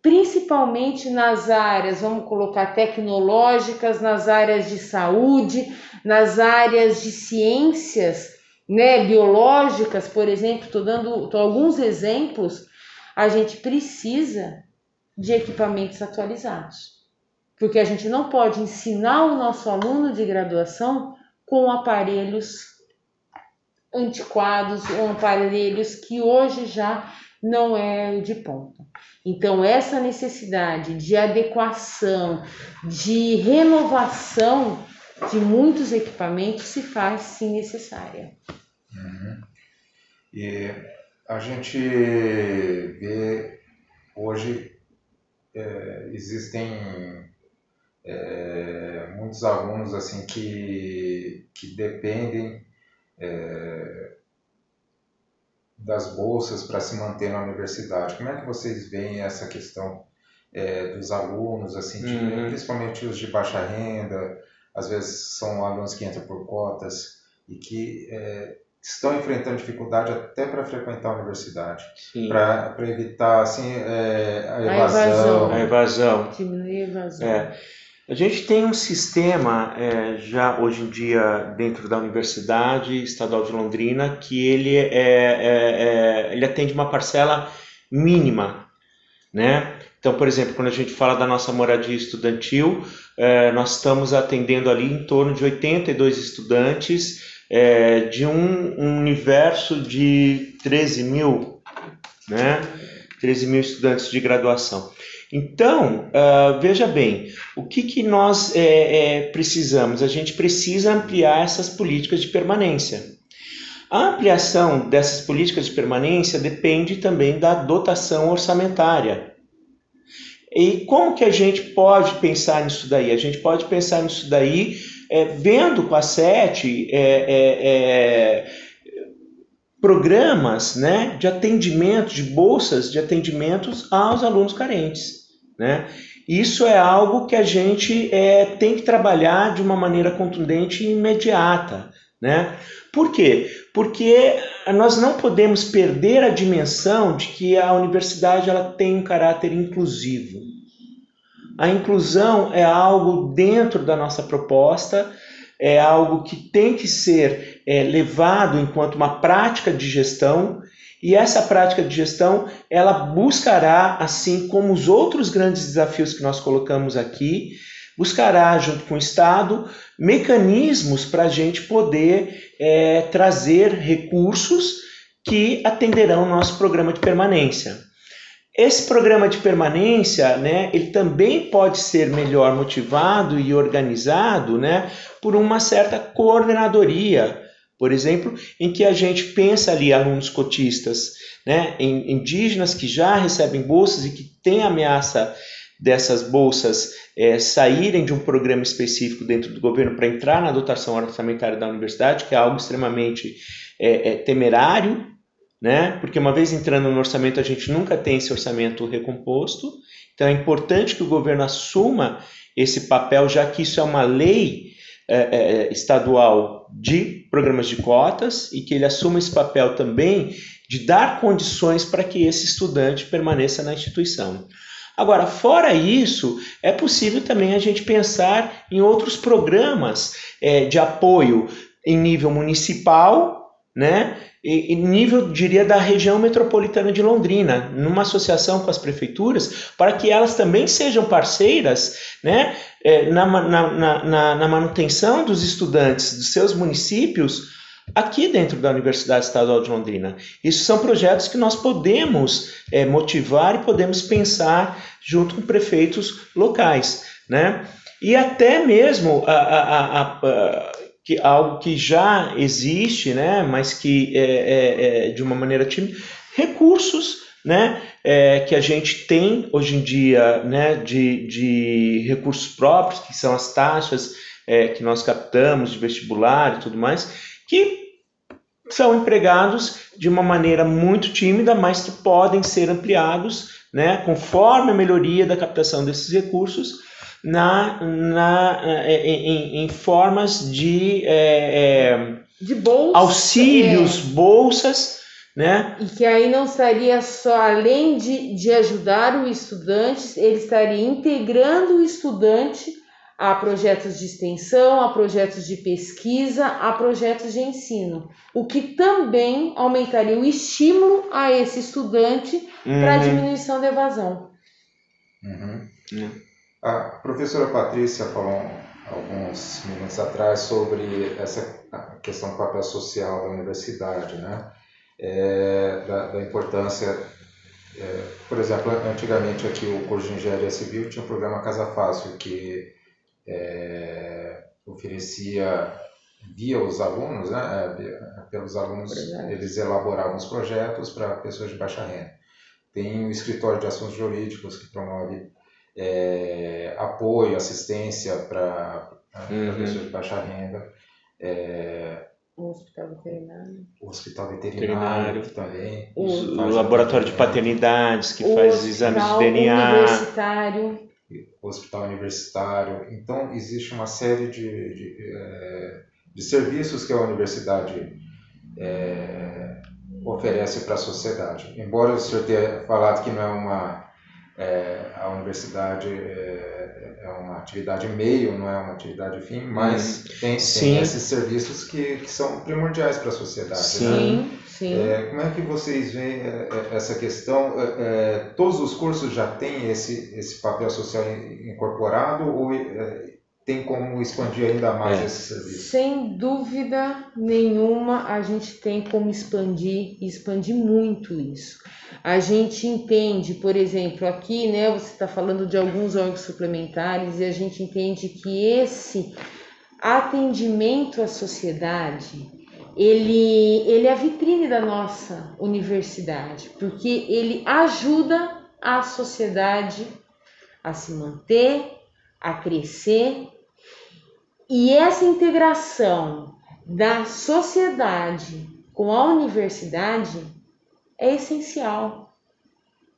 principalmente nas áreas, vamos colocar tecnológicas, nas áreas de saúde, nas áreas de ciências, né, biológicas, por exemplo, estou dando tô alguns exemplos, a gente precisa de equipamentos atualizados. Porque a gente não pode ensinar o nosso aluno de graduação com aparelhos antiquados ou aparelhos que hoje já não é de ponta. Então, essa necessidade de adequação, de renovação de muitos equipamentos se faz sim necessária. Uhum. E a gente vê hoje é, existem é, muitos alunos assim que, que dependem é, das bolsas para se manter na universidade. Como é que vocês veem essa questão é, dos alunos, assim, de, uhum. principalmente os de baixa renda, às vezes são alunos que entram por cotas e que é, estão enfrentando dificuldade até para frequentar a universidade, para evitar assim, é, a evasão. A evasão. Diminuir a evasão. É. A gente tem um sistema é, já hoje em dia dentro da Universidade Estadual de Londrina que ele, é, é, é, ele atende uma parcela mínima, né? Então, por exemplo, quando a gente fala da nossa moradia estudantil, é, nós estamos atendendo ali em torno de 82 estudantes é, de um, um, universo de 13 mil, né? 13 mil estudantes de graduação. Então, uh, veja bem, o que, que nós é, é, precisamos? A gente precisa ampliar essas políticas de permanência. A ampliação dessas políticas de permanência depende também da dotação orçamentária. E como que a gente pode pensar nisso daí? A gente pode pensar nisso daí é, vendo com a SET é, é, é, programas né, de atendimento, de bolsas de atendimentos aos alunos carentes. Né? Isso é algo que a gente é, tem que trabalhar de uma maneira contundente e imediata. Né? Por quê? Porque nós não podemos perder a dimensão de que a universidade ela tem um caráter inclusivo. a inclusão é algo dentro da nossa proposta, é algo que tem que ser é, levado enquanto uma prática de gestão e essa prática de gestão ela buscará, assim como os outros grandes desafios que nós colocamos aqui, buscará junto com o Estado mecanismos para a gente poder é, trazer recursos que atenderão o nosso programa de permanência. Esse programa de permanência, né, ele também pode ser melhor motivado e organizado, né, por uma certa coordenadoria, por exemplo, em que a gente pensa ali alunos cotistas, né, em indígenas que já recebem bolsas e que têm ameaça dessas bolsas é, saírem de um programa específico dentro do governo para entrar na dotação orçamentária da universidade, que é algo extremamente é, é, temerário, né? Porque uma vez entrando no orçamento, a gente nunca tem esse orçamento recomposto. Então é importante que o governo assuma esse papel, já que isso é uma lei é, é, estadual de programas de cotas e que ele assuma esse papel também de dar condições para que esse estudante permaneça na instituição. Agora, fora isso, é possível também a gente pensar em outros programas é, de apoio em nível municipal, né? Nível, diria, da região metropolitana de Londrina, numa associação com as prefeituras, para que elas também sejam parceiras né, é, na, na, na, na manutenção dos estudantes dos seus municípios aqui dentro da Universidade Estadual de Londrina. Isso são projetos que nós podemos é, motivar e podemos pensar junto com prefeitos locais. Né? E até mesmo a, a, a, que algo que já existe, né, mas que é, é, é de uma maneira tímida, recursos né, é, que a gente tem hoje em dia né, de, de recursos próprios, que são as taxas é, que nós captamos de vestibular e tudo mais, que são empregados de uma maneira muito tímida, mas que podem ser ampliados né, conforme a melhoria da captação desses recursos na, na, é, é, em, em formas de, é, é, de bolsa, auxílios, é. bolsas, né? E que aí não estaria só, além de, de ajudar o estudante, ele estaria integrando o estudante a projetos de extensão, a projetos de pesquisa, a projetos de ensino, o que também aumentaria o estímulo a esse estudante uhum. para a diminuição da evasão. Uhum. Uhum. A professora Patrícia falou alguns minutos atrás sobre essa questão do papel social da universidade, né? É, da, da, importância, é, por exemplo, antigamente aqui o curso de Engenharia Civil tinha o programa Casa Fácil, que é, oferecia via os alunos, né, é, pelos alunos, eles elaboravam os projetos para pessoas de baixa renda. Tem o escritório de assuntos jurídicos que promove é, apoio, assistência para uhum. pessoas de baixa renda. É, o hospital veterinário. O hospital veterinário, também. O, o laboratório de paternidades que faz exames de DNA. universitário. O hospital universitário. Então, existe uma série de, de, é, de serviços que a universidade é, oferece para a sociedade. Embora o senhor tenha falado que não é uma é, a universidade é, é, uma atividade meio, não é uma atividade fim, mas hum. tem, tem esses serviços que, que são primordiais para a sociedade. Sim, né? sim. É, como é que vocês veem é, é, essa questão? É, todos os cursos já têm esse, esse papel social incorporado ou tem como expandir ainda mais é. esse serviço? Sem dúvida nenhuma, a gente tem como expandir e expandir muito isso. A gente entende, por exemplo, aqui, né, você está falando de alguns órgãos suplementares e a gente entende que esse atendimento à sociedade, ele, ele é a vitrine da nossa universidade, porque ele ajuda a sociedade a se manter, a crescer e essa integração da sociedade com a universidade é essencial.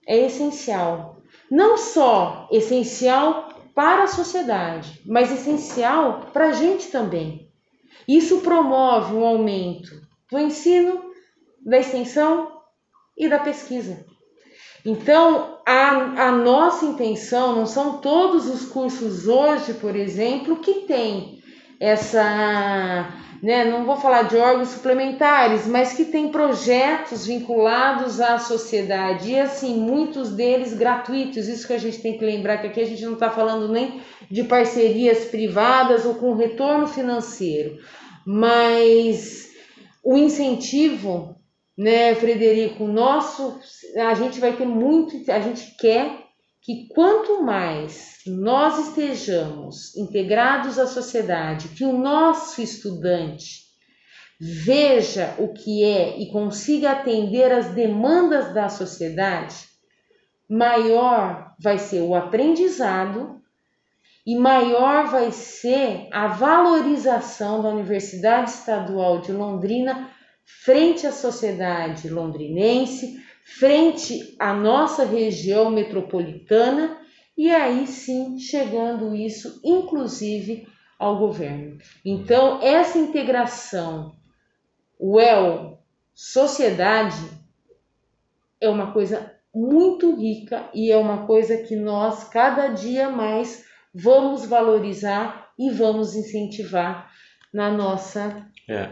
É essencial. Não só essencial para a sociedade, mas essencial para a gente também. Isso promove um aumento do ensino, da extensão e da pesquisa. Então, a, a nossa intenção não são todos os cursos hoje, por exemplo, que tem essa, né, não vou falar de órgãos suplementares, mas que tem projetos vinculados à sociedade e assim, muitos deles gratuitos. Isso que a gente tem que lembrar que aqui a gente não está falando nem de parcerias privadas ou com retorno financeiro, mas o incentivo né, Frederico? Nosso, a gente vai ter muito, a gente quer que quanto mais nós estejamos integrados à sociedade, que o nosso estudante veja o que é e consiga atender às demandas da sociedade, maior vai ser o aprendizado e maior vai ser a valorização da Universidade Estadual de Londrina frente à sociedade londrinense, frente à nossa região metropolitana e aí sim chegando isso inclusive ao governo. Então, essa integração UEL sociedade é uma coisa muito rica e é uma coisa que nós cada dia mais vamos valorizar e vamos incentivar na nossa é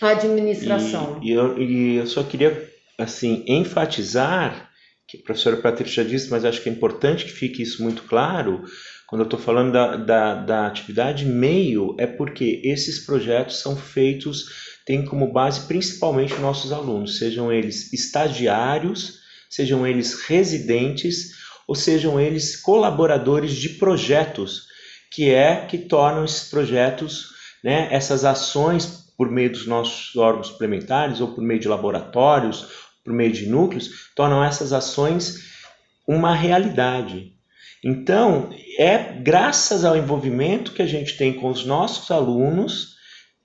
administração. E, e, eu, e eu só queria assim enfatizar que a professora Patrícia disse, mas acho que é importante que fique isso muito claro. Quando eu estou falando da, da, da atividade meio, é porque esses projetos são feitos, têm como base principalmente nossos alunos, sejam eles estagiários, sejam eles residentes, ou sejam eles colaboradores de projetos, que é que tornam esses projetos, né, essas ações por meio dos nossos órgãos suplementares ou por meio de laboratórios, por meio de núcleos, tornam essas ações uma realidade. Então, é graças ao envolvimento que a gente tem com os nossos alunos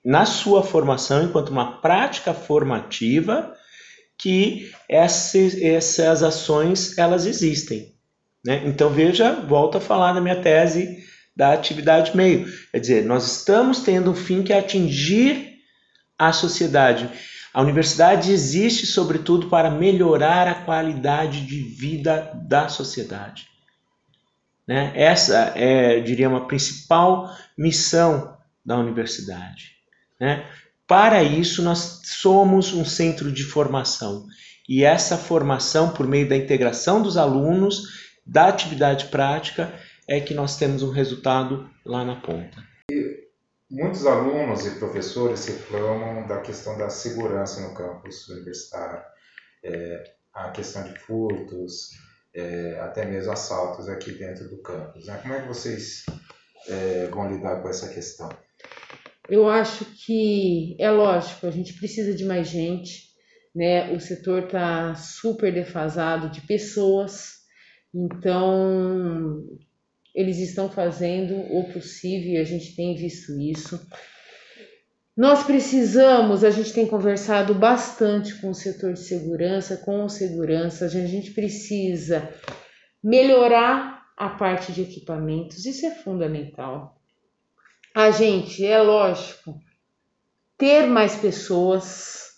na sua formação enquanto uma prática formativa que essas, essas ações elas existem. Né? Então veja, volto a falar da minha tese da atividade meio. Quer dizer, nós estamos tendo um fim que é atingir à sociedade. A universidade existe, sobretudo, para melhorar a qualidade de vida da sociedade. Né? Essa é, diria, uma principal missão da universidade. Né? Para isso, nós somos um centro de formação. E essa formação, por meio da integração dos alunos, da atividade prática, é que nós temos um resultado lá na ponta. Muitos alunos e professores reclamam da questão da segurança no campus universitário, é, a questão de furtos, é, até mesmo assaltos aqui dentro do campus. Né? Como é que vocês é, vão lidar com essa questão? Eu acho que é lógico, a gente precisa de mais gente, né? O setor está super defasado de pessoas, então eles estão fazendo o possível e a gente tem visto isso. Nós precisamos, a gente tem conversado bastante com o setor de segurança, com segurança, a gente precisa melhorar a parte de equipamentos, isso é fundamental. A gente, é lógico, ter mais pessoas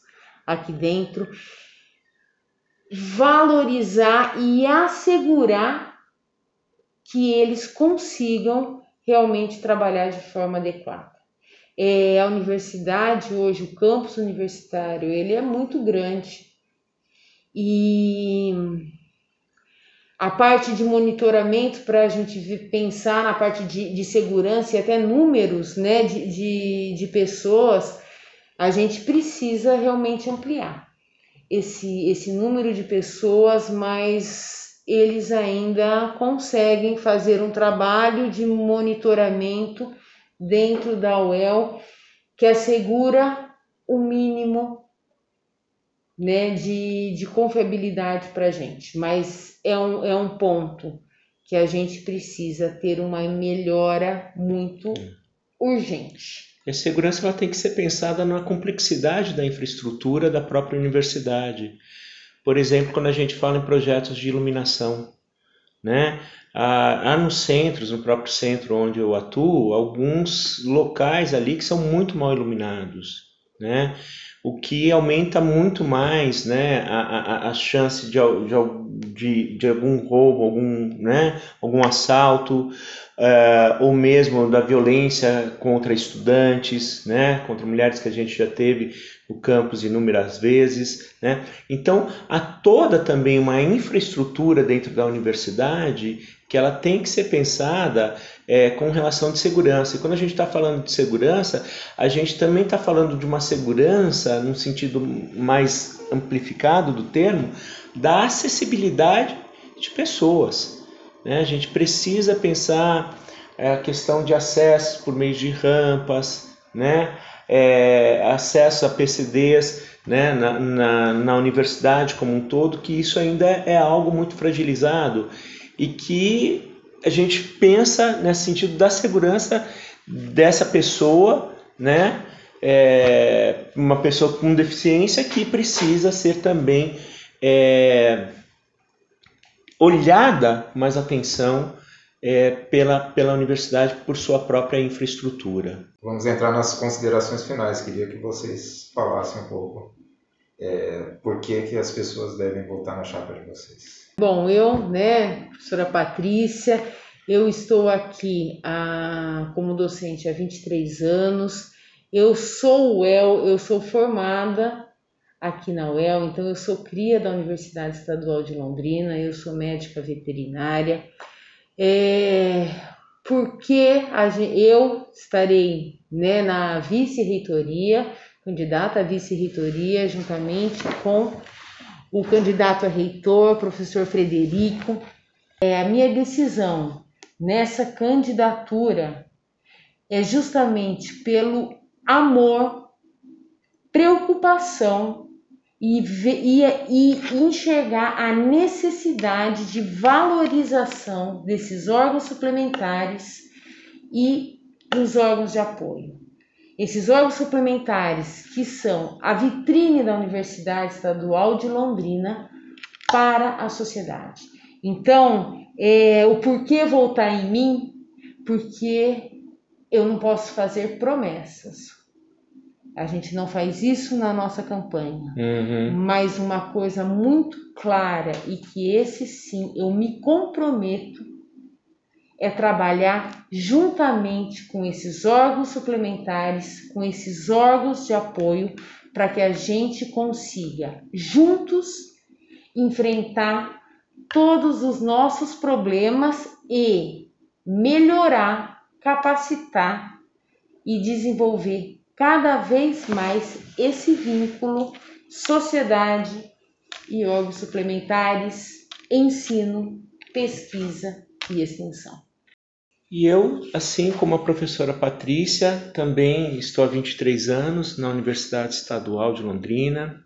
aqui dentro, valorizar e assegurar que eles consigam realmente trabalhar de forma adequada. É, a universidade hoje, o campus universitário, ele é muito grande e a parte de monitoramento para a gente pensar na parte de, de, segurança e até números né, de, de, de pessoas, a gente precisa realmente ampliar esse, esse número de pessoas, mas eles ainda conseguem fazer um trabalho de monitoramento dentro da UEL que assegura o mínimo né, de, de confiabilidade para a gente. Mas é um, é um ponto que a gente precisa ter uma melhora muito urgente. A segurança ela tem que ser pensada na complexidade da infraestrutura da própria universidade. Por exemplo, quando a gente fala em projetos de iluminação, né? Há, nos centros, no próprio centro onde eu atuo, alguns locais ali que são muito mal iluminados, né? O que aumenta muito mais, né, a, a, a chance de, de, de, algum roubo, algum, né, algum assalto, uh, ou mesmo da violência contra estudantes, né, contra mulheres que a gente já teve no campus inúmeras vezes. Né? Então, há toda também uma infraestrutura dentro da universidade que ela tem que ser pensada é, com relação de segurança. E quando a gente está falando de segurança, a gente também está falando de uma segurança, num sentido mais amplificado do termo, da acessibilidade de pessoas. Né? A gente precisa pensar é, a questão de acesso por meio de rampas, né? É, acesso a PCDs né? Na, na, na universidade como um todo, que isso ainda é algo muito fragilizado e que a gente pensa nesse sentido da segurança dessa pessoa, né? É, uma pessoa com deficiência que precisa ser também é, olhada mais atenção é, pela, pela universidade por sua própria infraestrutura. Vamos entrar nas considerações finais. Queria que vocês falassem um pouco é, por que, que as pessoas devem votar na chapa de vocês. Bom, eu, né, professora Patrícia, eu estou aqui a, como docente há 23 anos. Eu sou UEL, eu sou formada aqui na UEL, então eu sou cria da Universidade Estadual de Londrina, eu sou médica veterinária. É, porque eu estarei né, na vice-reitoria, candidata à vice-reitoria, juntamente com o candidato a reitor, professor Frederico. É, a minha decisão nessa candidatura é justamente pelo amor, preocupação e, e, e enxergar a necessidade de valorização desses órgãos suplementares e dos órgãos de apoio. Esses órgãos suplementares que são a vitrine da Universidade Estadual de Londrina para a sociedade. Então, é, o porquê voltar em mim? Porque eu não posso fazer promessas. A gente não faz isso na nossa campanha. Uhum. Mas uma coisa muito clara e que esse sim eu me comprometo é trabalhar juntamente com esses órgãos suplementares, com esses órgãos de apoio, para que a gente consiga juntos enfrentar todos os nossos problemas e melhorar, capacitar e desenvolver cada vez mais esse vínculo sociedade e órgãos suplementares, ensino, pesquisa e extensão. E eu, assim como a professora Patrícia, também estou há 23 anos na Universidade Estadual de Londrina,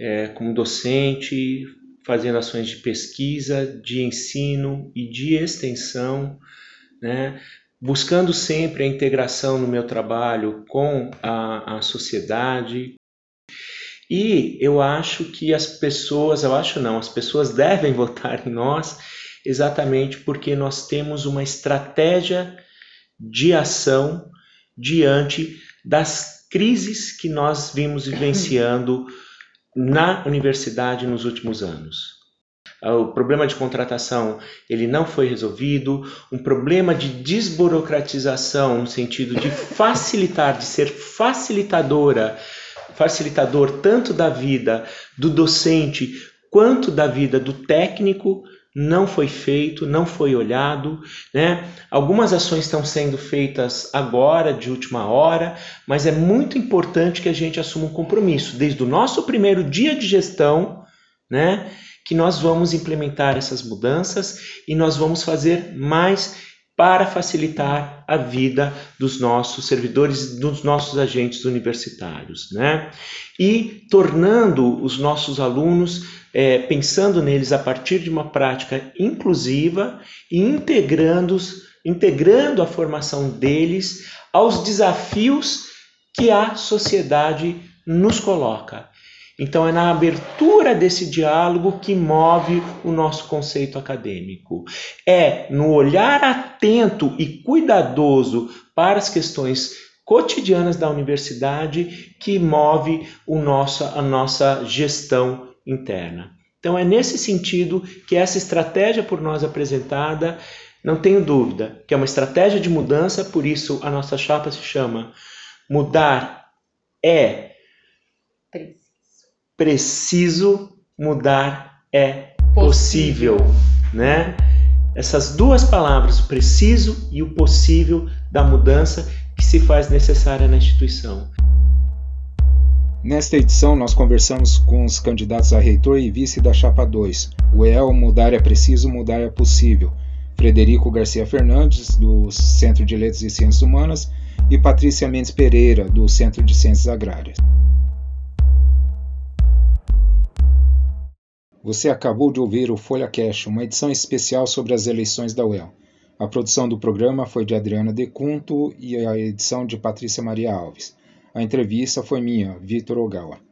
é, como docente, fazendo ações de pesquisa, de ensino e de extensão, né? buscando sempre a integração no meu trabalho com a, a sociedade. E eu acho que as pessoas, eu acho não, as pessoas devem votar em nós exatamente porque nós temos uma estratégia de ação diante das crises que nós vimos vivenciando na universidade nos últimos anos. O problema de contratação ele não foi resolvido, um problema de desburocratização no sentido de facilitar, de ser facilitadora, facilitador tanto da vida do docente quanto da vida do técnico não foi feito, não foi olhado, né? Algumas ações estão sendo feitas agora, de última hora, mas é muito importante que a gente assuma um compromisso, desde o nosso primeiro dia de gestão, né? Que nós vamos implementar essas mudanças e nós vamos fazer mais para facilitar a vida dos nossos servidores, dos nossos agentes universitários, né? E tornando os nossos alunos é, pensando neles a partir de uma prática inclusiva e integrando, integrando a formação deles aos desafios que a sociedade nos coloca. Então, é na abertura desse diálogo que move o nosso conceito acadêmico. É no olhar atento e cuidadoso para as questões cotidianas da universidade que move o nosso, a nossa gestão interna. Então é nesse sentido que essa estratégia por nós apresentada, não tenho dúvida, que é uma estratégia de mudança, por isso a nossa chapa se chama Mudar é. Preciso, mudar é possível, né? Essas duas palavras, o preciso e o possível da mudança que se faz necessária na instituição. Nesta edição, nós conversamos com os candidatos a reitor e vice da Chapa 2, o EL Mudar é Preciso, Mudar é Possível, Frederico Garcia Fernandes, do Centro de Letras e Ciências Humanas, e Patrícia Mendes Pereira, do Centro de Ciências Agrárias. Você acabou de ouvir o Folha Cash, uma edição especial sobre as eleições da UEL. A produção do programa foi de Adriana Decunto e a edição de Patrícia Maria Alves. A entrevista foi minha, Vitor Ogawa.